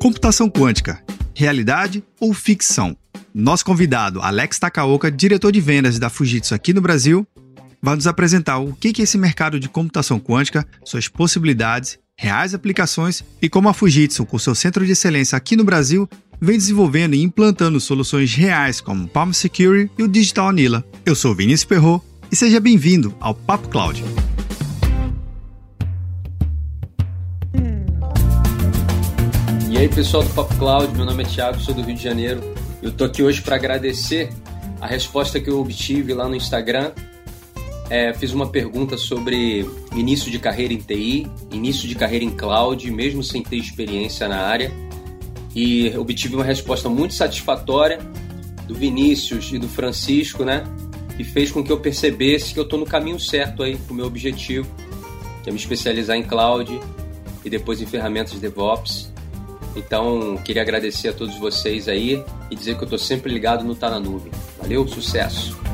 Computação quântica, realidade ou ficção? Nosso convidado, Alex Takaoka, diretor de vendas da Fujitsu aqui no Brasil, vai nos apresentar o que é esse mercado de computação quântica, suas possibilidades, reais aplicações e como a Fujitsu, com seu centro de excelência aqui no Brasil, vem desenvolvendo e implantando soluções reais como Palm Security e o Digital Anila. Eu sou Vinícius Perro e seja bem-vindo ao Papo Cloud. E aí, pessoal do Papo Cloud, meu nome é Thiago, sou do Rio de Janeiro. Eu tô aqui hoje para agradecer a resposta que eu obtive lá no Instagram. É, fiz uma pergunta sobre início de carreira em TI, início de carreira em cloud, mesmo sem ter experiência na área. E obtive uma resposta muito satisfatória do Vinícius e do Francisco, né? Que fez com que eu percebesse que eu estou no caminho certo aí o meu objetivo, que é me especializar em cloud e depois em ferramentas de DevOps. Então, queria agradecer a todos vocês aí e dizer que eu estou sempre ligado no Tá na Nuvem. Valeu, sucesso!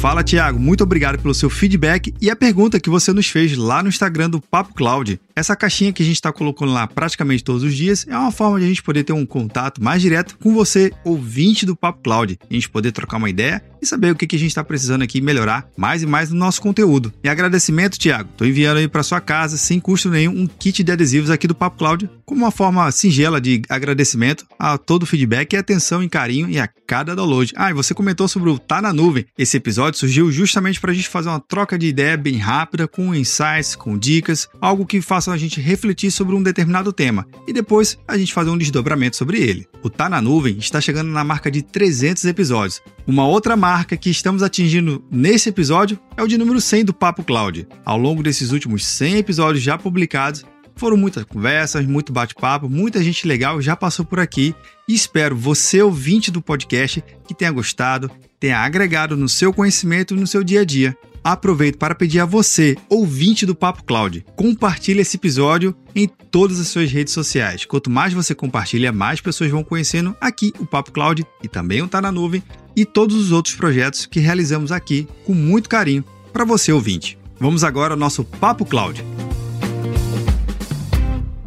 Fala, Tiago. Muito obrigado pelo seu feedback e a pergunta que você nos fez lá no Instagram do Papo Cloud. Essa caixinha que a gente está colocando lá praticamente todos os dias é uma forma de a gente poder ter um contato mais direto com você, ouvinte do Papo Cloud. A gente poder trocar uma ideia e saber o que, a gente está precisando aqui melhorar mais e mais no nosso conteúdo. E agradecimento, Tiago. Estou enviando aí para sua casa, sem custo nenhum, um kit de adesivos aqui do Papo Cloud, como uma forma singela de agradecimento a todo o feedback e atenção e carinho e a cada download. Ah, e você comentou sobre o Tá na Nuvem. Esse episódio surgiu justamente para a gente fazer uma troca de ideia bem rápida, com insights, com dicas, algo que faça a gente refletir sobre um determinado tema e depois a gente fazer um desdobramento sobre ele. O Tá na Nuvem está chegando na marca de 300 episódios. Uma outra marca que estamos atingindo nesse episódio é o de número 100 do Papo Cloud. Ao longo desses últimos 100 episódios já publicados, foram muitas conversas, muito bate-papo, muita gente legal já passou por aqui e espero você, ouvinte do podcast, que tenha gostado, tenha agregado no seu conhecimento e no seu dia a dia. Aproveito para pedir a você, ouvinte do Papo Cloud, compartilhe esse episódio em todas as suas redes sociais. Quanto mais você compartilha, mais pessoas vão conhecendo aqui o Papo Cloud e também o Tá na Nuvem e todos os outros projetos que realizamos aqui com muito carinho para você, ouvinte. Vamos agora ao nosso Papo Cloud.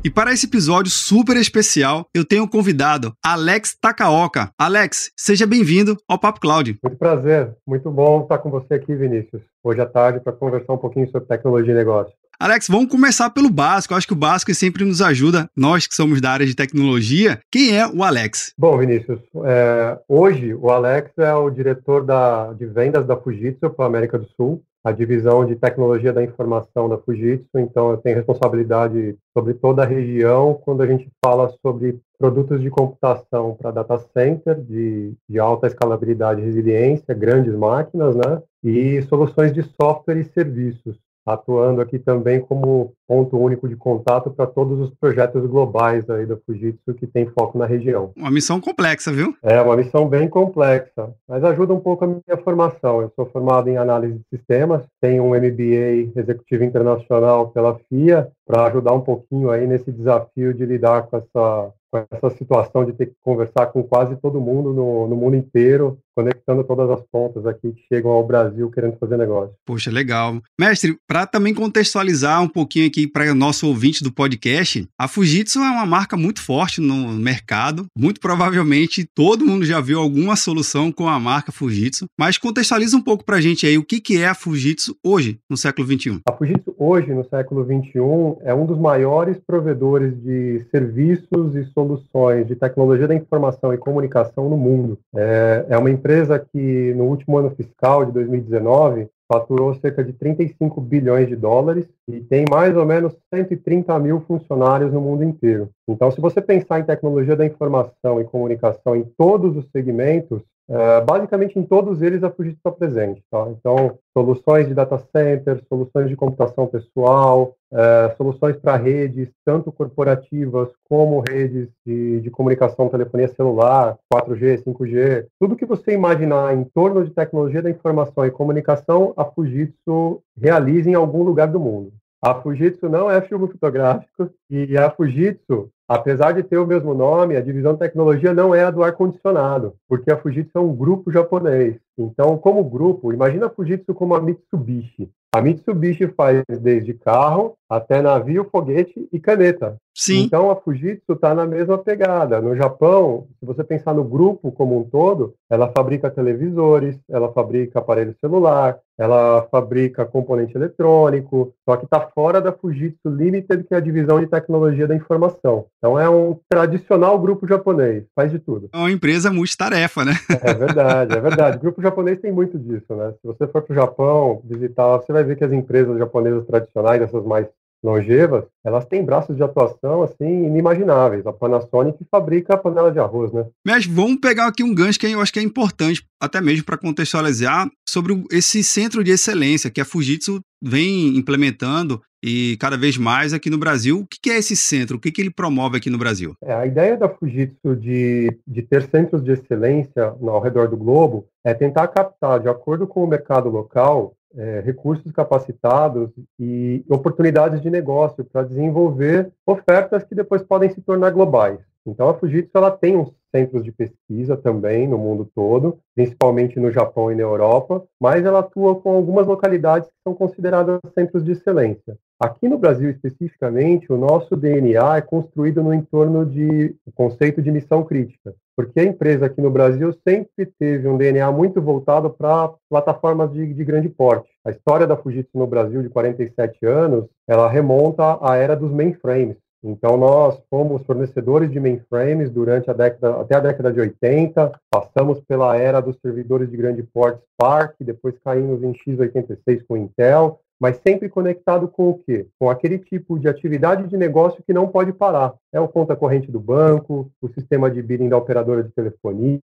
E para esse episódio super especial, eu tenho convidado Alex Takaoka. Alex, seja bem-vindo ao Papo Cloud. Muito prazer, muito bom estar com você aqui, Vinícius, hoje à tarde para conversar um pouquinho sobre tecnologia e negócio. Alex, vamos começar pelo básico. Eu acho que o básico sempre nos ajuda, nós que somos da área de tecnologia. Quem é o Alex? Bom, Vinícius, é, hoje o Alex é o diretor da, de vendas da Fujitsu para a América do Sul a divisão de tecnologia da informação da Fujitsu, então eu tenho responsabilidade sobre toda a região quando a gente fala sobre produtos de computação para data center de, de alta escalabilidade e resiliência, grandes máquinas, né? E soluções de software e serviços atuando aqui também como ponto único de contato para todos os projetos globais aí da Fujitsu que tem foco na região. Uma missão complexa, viu? É, uma missão bem complexa, mas ajuda um pouco a minha formação. Eu sou formado em análise de sistemas, tenho um MBA executivo internacional pela FIA para ajudar um pouquinho aí nesse desafio de lidar com essa com essa situação de ter que conversar com quase todo mundo no, no mundo inteiro, conectando todas as pontas aqui que chegam ao Brasil querendo fazer negócio. Poxa, legal. Mestre, para também contextualizar um pouquinho aqui para o nosso ouvinte do podcast, a Fujitsu é uma marca muito forte no mercado. Muito provavelmente todo mundo já viu alguma solução com a marca Fujitsu, mas contextualiza um pouco para a gente aí o que, que é a Fujitsu hoje, no século XXI. A Fujitsu hoje, no século XXI, é um dos maiores provedores de serviços e soluções de tecnologia da informação e comunicação no mundo. É, é uma empresa que, no último ano fiscal de 2019, faturou cerca de 35 bilhões de dólares e tem mais ou menos 130 mil funcionários no mundo inteiro. Então, se você pensar em tecnologia da informação e comunicação em todos os segmentos, é, basicamente em todos eles a Fujitsu está presente. Tá? Então, soluções de data center, soluções de computação pessoal, é, soluções para redes, tanto corporativas como redes de, de, comunicação, telefonia celular, 4G, 5G, tudo que você imaginar em torno de tecnologia da informação e comunicação, a Fujitsu realiza em algum lugar do mundo. A Fujitsu não é filme fotográfico e a Fujitsu Apesar de ter o mesmo nome, a divisão de tecnologia não é a do ar-condicionado, porque a Fujitsu é um grupo japonês. Então, como grupo, imagina a Fujitsu como a Mitsubishi. A Mitsubishi faz desde carro até navio, foguete e caneta. Sim. Então a Fujitsu está na mesma pegada. No Japão, se você pensar no grupo como um todo, ela fabrica televisores, ela fabrica aparelho celular, ela fabrica componente eletrônico, só que está fora da Fujitsu Limited, que é a divisão de tecnologia da informação. Então é um tradicional grupo japonês, faz de tudo. É uma empresa multitarefa, né? É verdade, é verdade. O grupo japonês tem muito disso, né? Se você for para o Japão visitar, você vai ver que as empresas japonesas tradicionais, essas mais longevas, elas têm braços de atuação assim inimagináveis. A Panasonic fabrica a panela de arroz, né? Mas vamos pegar aqui um gancho que eu acho que é importante, até mesmo para contextualizar sobre esse centro de excelência que a Fujitsu vem implementando e cada vez mais aqui no Brasil. O que é esse centro? O que, ele promove aqui no Brasil? É, a ideia da Fujitsu de, de ter centros de excelência ao redor do globo é tentar captar, de acordo com o mercado local, é, recursos capacitados e oportunidades de negócio para desenvolver ofertas que depois podem se tornar globais. Então, a Fujitsu ela tem uns centros de pesquisa também no mundo todo, principalmente no Japão e na Europa, mas ela atua com algumas localidades que são consideradas centros de excelência. Aqui no Brasil, especificamente, o nosso DNA é construído no entorno de conceito de missão crítica, porque a empresa aqui no Brasil sempre teve um DNA muito voltado para plataformas de, de grande porte. A história da Fujitsu no Brasil, de 47 anos, ela remonta à era dos mainframes, então, nós fomos fornecedores de mainframes durante a década, até a década de 80, passamos pela era dos servidores de grande porte Spark, depois caímos em x86 com Intel, mas sempre conectado com o quê? Com aquele tipo de atividade de negócio que não pode parar. É o conta corrente do banco, o sistema de billing da operadora de telefonia,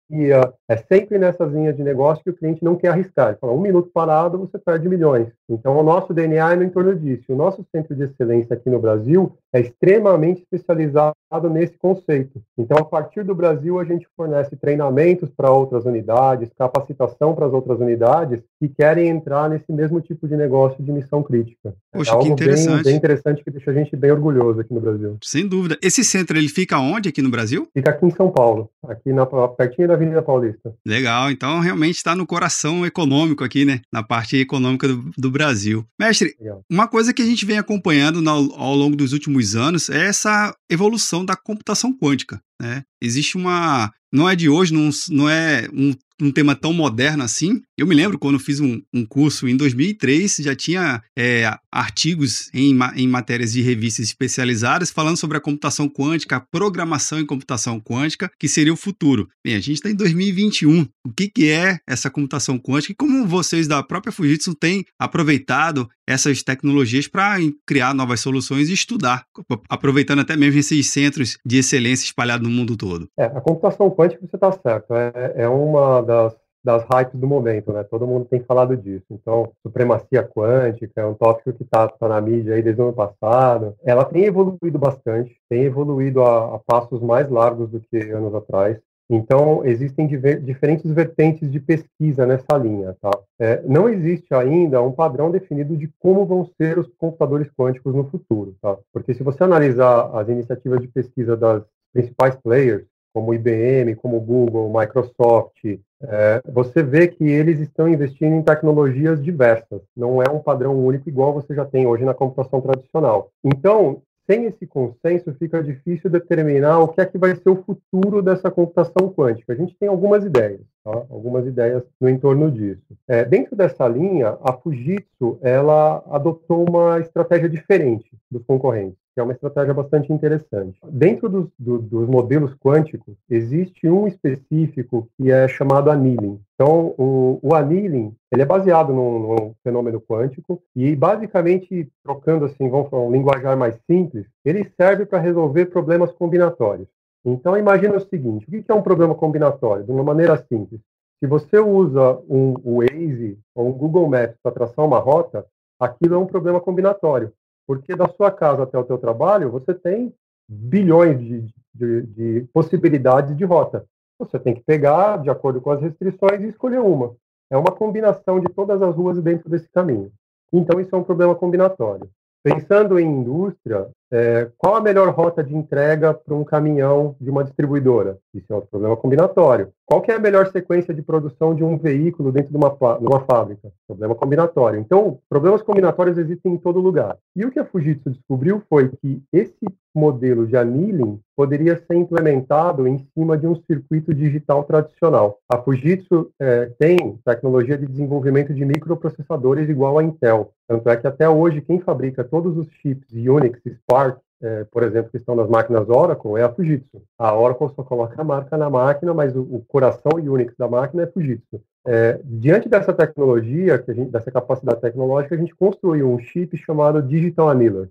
é sempre nessas linhas de negócio que o cliente não quer arriscar. Ele fala, um minuto parado, você perde milhões. Então, o nosso DNA é no entorno disso. O nosso centro de excelência aqui no Brasil é extremamente especializado nesse conceito. Então, a partir do Brasil, a gente fornece treinamentos para outras unidades, capacitação para as outras unidades que querem entrar nesse mesmo tipo de negócio de missão crítica. Poxa, é algo que interessante. Bem, bem, interessante que deixa a gente bem orgulhoso aqui no Brasil. Sem dúvida. Esse centro, ele fica onde aqui no Brasil? Fica aqui em São Paulo, aqui na, pertinho da Avenida Paulista. Legal. Então, realmente está no coração econômico aqui, né? Na parte econômica do, do Brasil. Mestre, Legal. uma coisa que a gente vem acompanhando ao longo dos últimos anos é essa evolução da computação quântica. Né? Existe uma. Não é de hoje, não, não é um um tema tão moderno assim. Eu me lembro quando fiz um, um curso em 2003, já tinha é, artigos em, em matérias de revistas especializadas falando sobre a computação quântica, a programação em computação quântica, que seria o futuro. Bem, a gente está em 2021. O que, que é essa computação quântica e como vocês da própria Fujitsu têm aproveitado essas tecnologias para criar novas soluções e estudar, aproveitando até mesmo esses centros de excelência espalhados no mundo todo? É, a computação quântica, você está certo, é, é uma das, das hypes do momento, né? Todo mundo tem falado disso. Então, supremacia quântica é um tópico que está tá na mídia aí desde o ano passado. Ela tem evoluído bastante, tem evoluído a, a passos mais largos do que anos atrás. Então, existem diver, diferentes vertentes de pesquisa nessa linha. Tá? É, não existe ainda um padrão definido de como vão ser os computadores quânticos no futuro. Tá? Porque se você analisar as iniciativas de pesquisa das principais players, como IBM, como Google, Microsoft, é, você vê que eles estão investindo em tecnologias diversas. Não é um padrão único igual você já tem hoje na computação tradicional. Então, sem esse consenso, fica difícil determinar o que é que vai ser o futuro dessa computação quântica. A gente tem algumas ideias, tá? algumas ideias no entorno disso. É, dentro dessa linha, a Fujitsu ela adotou uma estratégia diferente dos concorrentes é uma estratégia bastante interessante. Dentro dos, do, dos modelos quânticos, existe um específico que é chamado annealing. Então, o, o annealing, ele é baseado num, num, fenômeno quântico e, basicamente, trocando assim, vamos falar um linguajar mais simples, ele serve para resolver problemas combinatórios. Então, imagina o seguinte, o que é um problema combinatório? De uma maneira simples, se você usa um Waze ou um Google Maps para traçar uma rota, aquilo é um problema combinatório. Porque da sua casa até o teu trabalho, você tem bilhões de, de, de possibilidades de rota. Você tem que pegar, de acordo com as restrições, e escolher uma. É uma combinação de todas as ruas dentro desse caminho. Então, isso é um problema combinatório. Pensando em indústria, é, qual a melhor rota de entrega para um caminhão de uma distribuidora? Isso é um problema combinatório. Qual é a melhor sequência de produção de um veículo dentro de uma, de uma fábrica? Problema combinatório. Então, problemas combinatórios existem em todo lugar. E o que a Fujitsu descobriu foi que esse modelo de annealing poderia ser implementado em cima de um circuito digital tradicional. A Fujitsu é, tem tecnologia de desenvolvimento de microprocessadores igual a Intel. Tanto é que até hoje quem fabrica todos os chips Unix e Spark é, por exemplo, que estão nas máquinas Oracle, é a Fujitsu. A Oracle só coloca a marca na máquina, mas o, o coração Unix da máquina é Fujitsu. É, diante dessa tecnologia, gente, dessa capacidade tecnológica, a gente construiu um chip chamado Digital Annealer.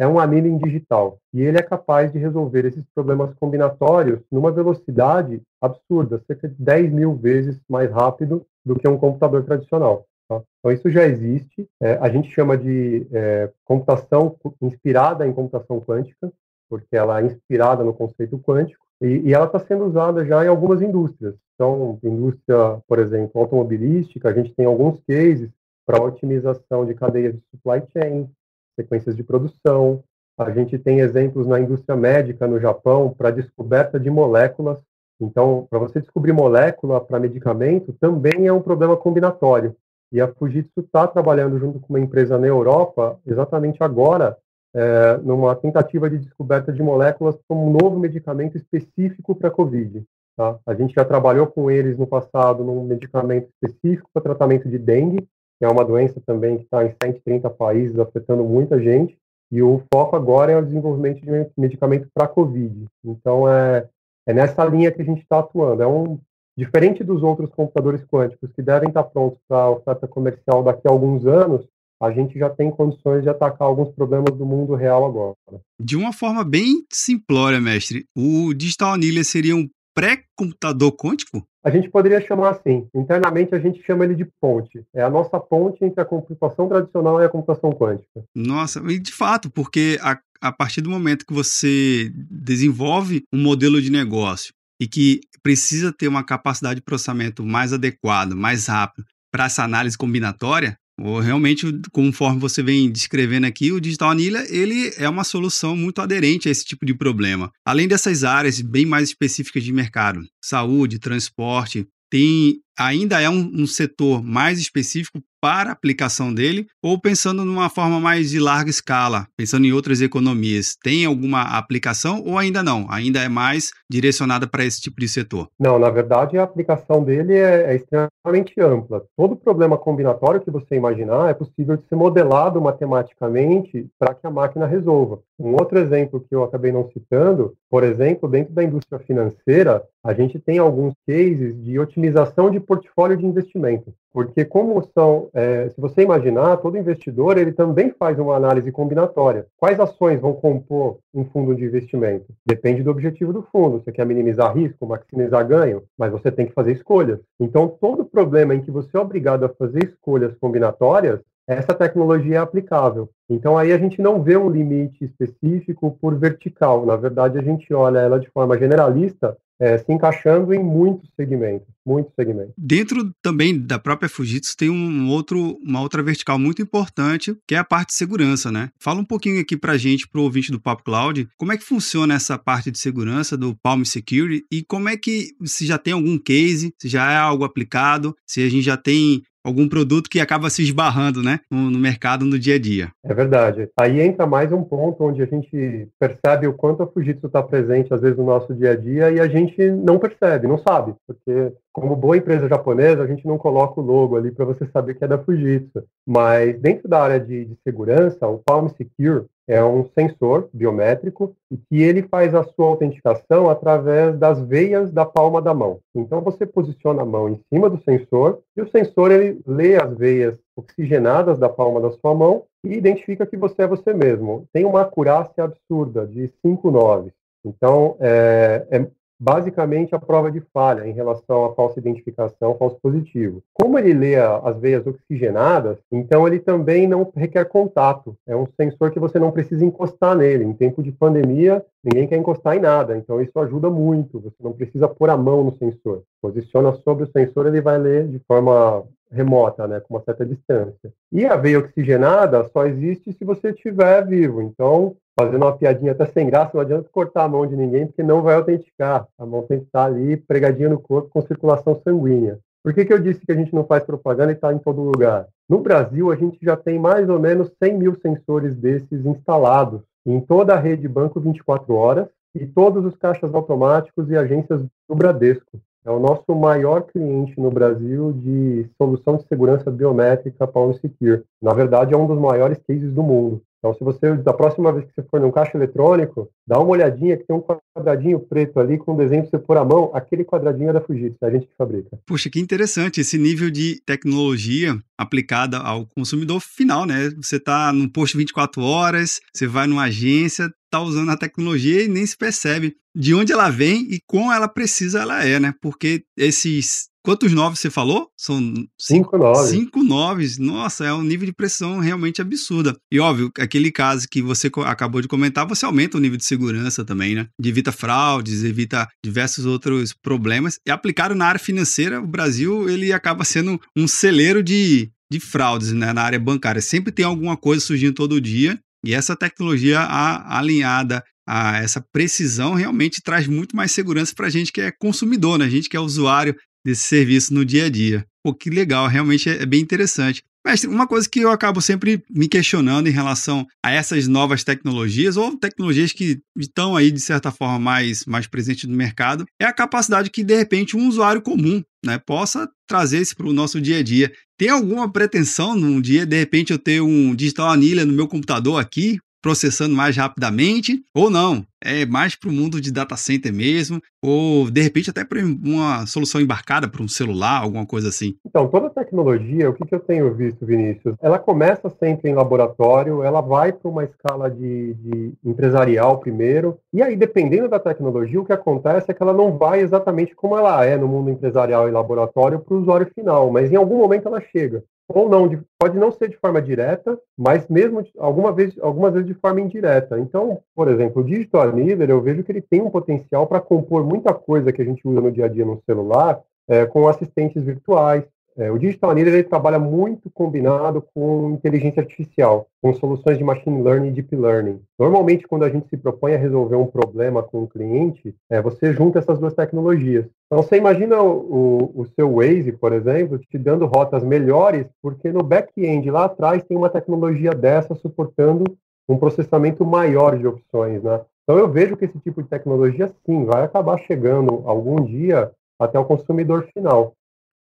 É um annealing digital e ele é capaz de resolver esses problemas combinatórios numa velocidade absurda, cerca de 10 mil vezes mais rápido do que um computador tradicional. Então, isso já existe. É, a gente chama de é, computação inspirada em computação quântica, porque ela é inspirada no conceito quântico, e, e ela está sendo usada já em algumas indústrias. Então, indústria, por exemplo, automobilística, a gente tem alguns cases para otimização de cadeias de supply chain, sequências de produção. A gente tem exemplos na indústria médica no Japão para descoberta de moléculas. Então, para você descobrir molécula para medicamento, também é um problema combinatório. E a Fujitsu está trabalhando junto com uma empresa na Europa, exatamente agora, é, numa tentativa de descoberta de moléculas para um novo medicamento específico para a Covid. Tá? A gente já trabalhou com eles no passado num medicamento específico para tratamento de dengue, que é uma doença também que está em 130 países, afetando muita gente. E o foco agora é o desenvolvimento de medicamento para a Covid. Então, é, é nessa linha que a gente está atuando. É um Diferente dos outros computadores quânticos que devem estar prontos para a oferta comercial daqui a alguns anos, a gente já tem condições de atacar alguns problemas do mundo real agora. De uma forma bem simplória, mestre, o Digital Anilha seria um pré-computador quântico? A gente poderia chamar assim. Internamente a gente chama ele de ponte. É a nossa ponte entre a computação tradicional e a computação quântica. Nossa, e de fato, porque a, a partir do momento que você desenvolve um modelo de negócio e que precisa ter uma capacidade de processamento mais adequada, mais rápido para essa análise combinatória, ou realmente, conforme você vem descrevendo aqui, o Digital Anilha, ele é uma solução muito aderente a esse tipo de problema. Além dessas áreas bem mais específicas de mercado, saúde, transporte, tem ainda é um, um, setor mais específico para a aplicação dele, ou pensando numa forma mais de larga escala, pensando em outras economias, tem alguma aplicação ou ainda não? Ainda é mais direcionada para esse tipo de setor? Não, na verdade a aplicação dele é, é extremamente ampla. Todo problema combinatório que você imaginar é possível de ser modelado matematicamente para que a máquina resolva. Um outro exemplo que eu acabei não citando, por exemplo, dentro da indústria financeira, a gente tem alguns cases de otimização de portfólio de investimento. Porque como são, é, se você imaginar, todo investidor ele também faz uma análise combinatória. Quais ações vão compor um fundo de investimento? Depende do objetivo do fundo. Você quer minimizar risco, maximizar ganho, mas você tem que fazer escolhas. Então, todo problema em que você é obrigado a fazer escolhas combinatórias, essa tecnologia é aplicável. Então aí a gente não vê um limite específico por vertical. Na verdade, a gente olha ela de forma generalista é, se encaixando em muitos segmentos, muitos segmentos. Dentro também da própria Fujitsu tem um outro, uma outra vertical muito importante, que é a parte de segurança, né? Fala um pouquinho aqui pra gente, pro ouvinte do Papo Cloud, como é que funciona essa parte de segurança do Palm Security e como é que, se já tem algum case, se já é algo aplicado, se a gente já tem algum produto que acaba se esbarrando né, no, no, mercado no dia a dia. É verdade. Aí entra mais um ponto onde a gente percebe o quanto a Fujitsu está presente, às vezes, no nosso dia a dia e a gente não percebe, não sabe, porque como boa empresa japonesa, a gente não coloca o logo ali para você saber que é da Fujitsu. Mas dentro da área de, de segurança, o Palm Secure é um sensor biométrico e que ele faz a sua autenticação através das veias da palma da mão. Então você posiciona a mão em cima do sensor e o sensor ele lê as veias oxigenadas da palma da sua mão e identifica que você é você mesmo. Tem uma acurácia absurda de 5 noves. Então, é, é, basicamente a prova de falha em relação à falsa identificação, falso positivo. Como ele lê as veias oxigenadas, então ele também não requer contato. É um sensor que você não precisa encostar nele. Em tempo de pandemia, ninguém quer encostar em nada, então isso ajuda muito. Você não precisa pôr a mão no sensor. Posiciona sobre o sensor, ele vai ler de forma remota, né, com uma certa distância. E a veia oxigenada só existe se você estiver vivo. Então, fazendo uma piadinha até sem graça, não adianta cortar a mão de ninguém, porque não vai autenticar. A mão tem que estar ali pregadinha no corpo com circulação sanguínea. Por que, que eu disse que a gente não faz propaganda e está em todo lugar? No Brasil, a gente já tem mais ou menos 100 mil sensores desses instalados em toda a rede banco 24 horas e todos os caixas automáticos e agências do Bradesco. É o nosso maior cliente no Brasil de solução de segurança biométrica Palm Secure. Na verdade, é um dos maiores cases do mundo. Então, se você, da próxima vez que você for num caixa eletrônico, dá uma olhadinha que tem um quadradinho preto ali com um desenho para você pôr a mão, aquele quadradinho é da Fujitsu, é a gente que fabrica. Puxa, que interessante esse nível de tecnologia aplicada ao consumidor final, né? Você está num posto 24 horas, você vai numa agência, está usando a tecnologia e nem se percebe de onde ela vem e quão ela precisa ela é, né? Porque esses Quantos noves você falou? São cinco noves. Cinco noves. Nossa, é um nível de pressão realmente absurda. E óbvio, aquele caso que você acabou de comentar, você aumenta o nível de segurança também, né? Evita fraudes, evita diversos outros problemas. E aplicado na área financeira, o Brasil ele acaba sendo um celeiro de, de fraudes né? na área bancária. Sempre tem alguma coisa surgindo todo dia. E essa tecnologia a, alinhada a essa precisão realmente traz muito mais segurança para a gente que é consumidor, né? A gente que é usuário desse serviço no dia a dia. Pô, que legal, realmente é, é bem interessante. Mestre, uma coisa que eu acabo sempre me questionando em relação a essas novas tecnologias, ou tecnologias que estão aí, de certa forma, mais, mais presentes no mercado, é a capacidade que, de repente, um usuário comum né, possa trazer isso para o nosso dia a dia. Tem alguma pretensão num dia, de repente, eu ter um digital anilha no meu computador aqui, processando mais rapidamente, ou não, é mais para o mundo de data center mesmo, ou de repente até para uma solução embarcada para um celular, alguma coisa assim. Então, toda tecnologia, o que, que eu tenho visto, Vinícius? Ela começa sempre em laboratório, ela vai para uma escala de, de empresarial primeiro, e aí, dependendo da tecnologia, o que acontece é que ela não vai exatamente como ela é no mundo empresarial e laboratório para o usuário final, mas em algum momento ela chega ou não, de, pode não ser de forma direta, mas mesmo de, alguma vez, algumas vezes de forma indireta. Então, por exemplo, o Digital Annealer, eu vejo que ele tem um potencial para compor muita coisa que a gente usa no dia a dia no celular é, com assistentes virtuais, é, o Digital Annealer ele trabalha muito combinado com inteligência artificial, com soluções de machine learning e deep learning. Normalmente, quando a gente se propõe a resolver um problema com o cliente, é, você junta essas duas tecnologias. Então, você imagina o, o, o seu Waze, por exemplo, te dando rotas melhores, porque no back-end, lá atrás, tem uma tecnologia dessa suportando um processamento maior de opções, né? Então, eu vejo que esse tipo de tecnologia, sim, vai acabar chegando algum dia até o consumidor final.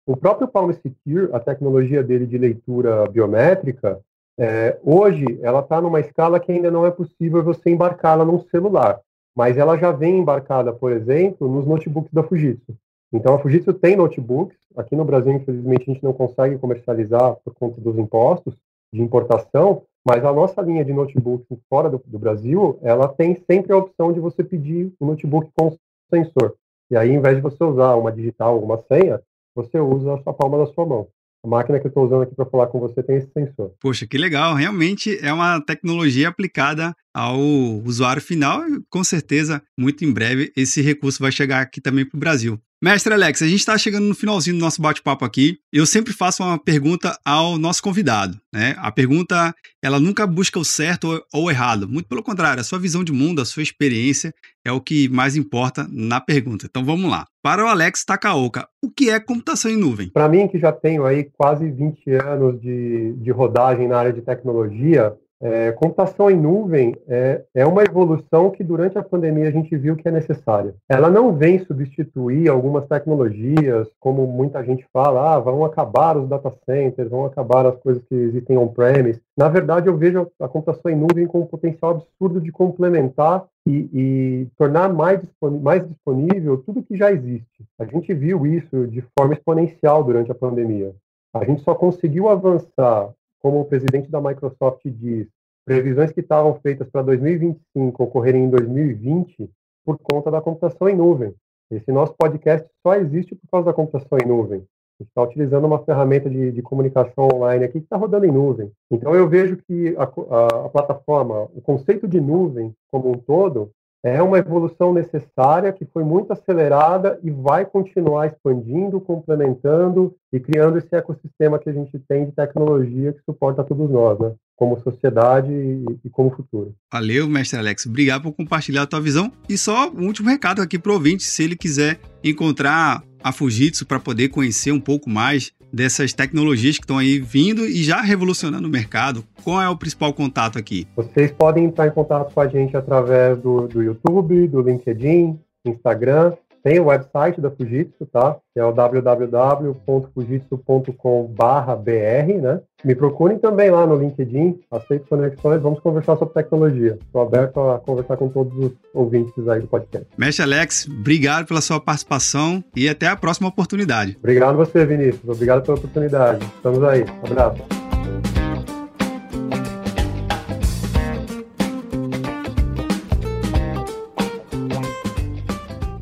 O próprio Palm Secure, a tecnologia dele de leitura biométrica, é, hoje ela está numa escala que ainda não é possível você embarcá-la num celular, mas ela já vem embarcada, por exemplo, nos notebooks da Fujitsu. Então a Fujitsu tem notebooks, aqui no Brasil infelizmente a gente não consegue comercializar por conta dos impostos de importação, mas a nossa linha de notebooks fora do, do Brasil, ela tem sempre a opção de você pedir um notebook com sensor. E aí, em vez de você usar uma digital, uma senha, você usa a palma da sua mão. A máquina que eu estou usando aqui para falar com você tem esse sensor. Poxa, que legal! Realmente é uma tecnologia aplicada ao usuário final e com certeza, muito em breve, esse recurso vai chegar aqui também para o Brasil. Mestre Alex, a gente está chegando no finalzinho do nosso bate-papo aqui. Eu sempre faço uma pergunta ao nosso convidado. Né? A pergunta, ela nunca busca o certo ou o errado. Muito pelo contrário, a sua visão de mundo, a sua experiência é o que mais importa na pergunta. Então vamos lá. Para o Alex Takaoka, o que é computação em nuvem? Para mim, que já tenho aí quase 20 anos de, de rodagem na área de tecnologia, é, computação em nuvem é, é uma evolução que durante a pandemia a gente viu que é necessária. Ela não vem substituir algumas tecnologias, como muita gente fala, ah, vão acabar os data centers, vão acabar as coisas que existem on-premise. Na verdade, eu vejo a computação em nuvem com um potencial absurdo de complementar e, e tornar mais mais disponível tudo que já existe. A gente viu isso de forma exponencial durante a pandemia. A gente só conseguiu avançar como o presidente da Microsoft diz, previsões que estavam feitas para 2025 ocorrerem em 2020 por conta da computação em nuvem. Esse nosso podcast só existe por causa da computação em nuvem. A gente está utilizando uma ferramenta de, de, comunicação online aqui que está rodando em nuvem. Então eu vejo que a, a, a, plataforma, o conceito de nuvem como um todo, é uma evolução necessária que foi muito acelerada e vai continuar expandindo, complementando e criando esse ecossistema que a gente tem de tecnologia que suporta todos nós, né? como sociedade e, como futuro. Valeu, mestre Alex. Obrigado por compartilhar a tua visão. E só um último recado aqui para o ouvinte, se ele quiser encontrar a Fujitsu para poder conhecer um pouco mais dessas tecnologias que estão aí vindo e já revolucionando o mercado, qual é o principal contato aqui? Vocês podem entrar em contato com a gente através do, do YouTube, do LinkedIn, Instagram tem o website da Fujitsu, tá? Que é o www.fujitsu.com/br, né? Me procurem também lá no LinkedIn, aceito conexões, vamos conversar sobre tecnologia. Estou aberto a conversar com todos os ouvintes aí do podcast. Mestre Alex, obrigado pela sua participação e até a próxima oportunidade. Obrigado a você, Vinícius. Obrigado pela oportunidade. Estamos aí. Um abraço.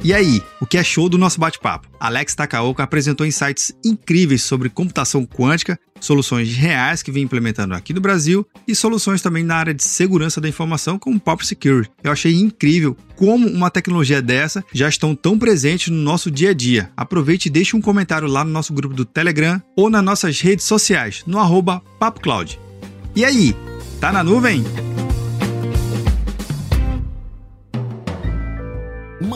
E aí, o que achou do nosso bate-papo? Alex Takaoka apresentou insights incríveis sobre computação quântica, soluções reais que vem implementando aqui no Brasil e soluções também na área de segurança da informação como Pop Security. Eu achei incrível como uma tecnologia dessa já estão tão presentes no nosso dia a dia. Aproveite e deixe um comentário lá no nosso grupo do Telegram ou nas nossas redes sociais, no arroba PapoCloud. E aí, tá na nuvem?